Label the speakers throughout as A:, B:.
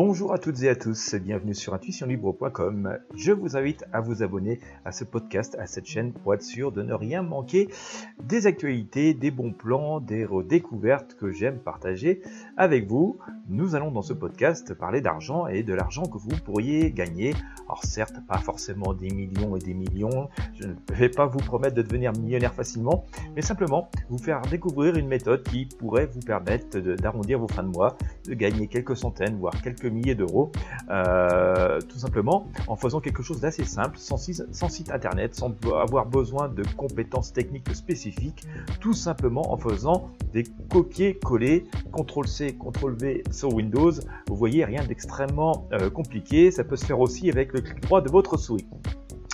A: Bonjour à toutes et à tous, bienvenue sur intuitionlibre.com. Je vous invite à vous abonner à ce podcast, à cette chaîne pour être sûr de ne rien manquer des actualités, des bons plans, des redécouvertes que j'aime partager avec vous. Nous allons dans ce podcast parler d'argent et de l'argent que vous pourriez gagner. Alors certes, pas forcément des millions et des millions, je ne vais pas vous promettre de devenir millionnaire facilement, mais simplement vous faire découvrir une méthode qui pourrait vous permettre d'arrondir vos fins de mois, de gagner quelques centaines, voire quelques milliers d'euros, euh, tout simplement en faisant quelque chose d'assez simple, sans, site internet, sans avoir besoin de compétences techniques spécifiques, tout simplement en faisant des copier-coller, CTRL-C, CTRL-V sur Windows. Vous voyez, rien d'extrêmement euh, compliqué, ça peut se faire aussi avec le clic droit de votre souris.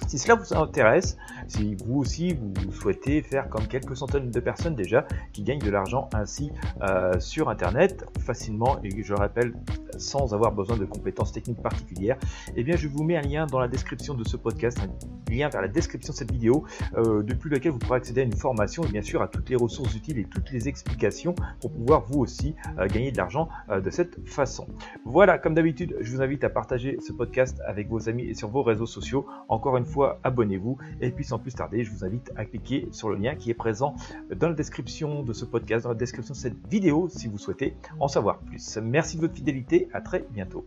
A: Si cela vous intéresse, si vous aussi vous souhaitez faire comme quelques centaines de personnes déjà qui gagnent de l'argent ainsi euh, sur Internet facilement et je rappelle sans avoir besoin de compétences techniques particulières, eh bien je vous mets un lien dans la description de ce podcast, un lien vers la description de cette vidéo euh, depuis lequel vous pourrez accéder à une formation et bien sûr à toutes les ressources utiles et toutes les explications pour pouvoir vous aussi euh, gagner de l'argent de cette façon. Voilà, comme d'habitude, je vous invite à partager ce podcast avec vos amis et sur vos réseaux sociaux. Encore une fois, abonnez-vous. Et puis plus tarder, je vous invite à cliquer sur le lien qui est présent dans la description de ce podcast, dans la description de cette vidéo si vous souhaitez en savoir plus. Merci de votre fidélité, à très bientôt.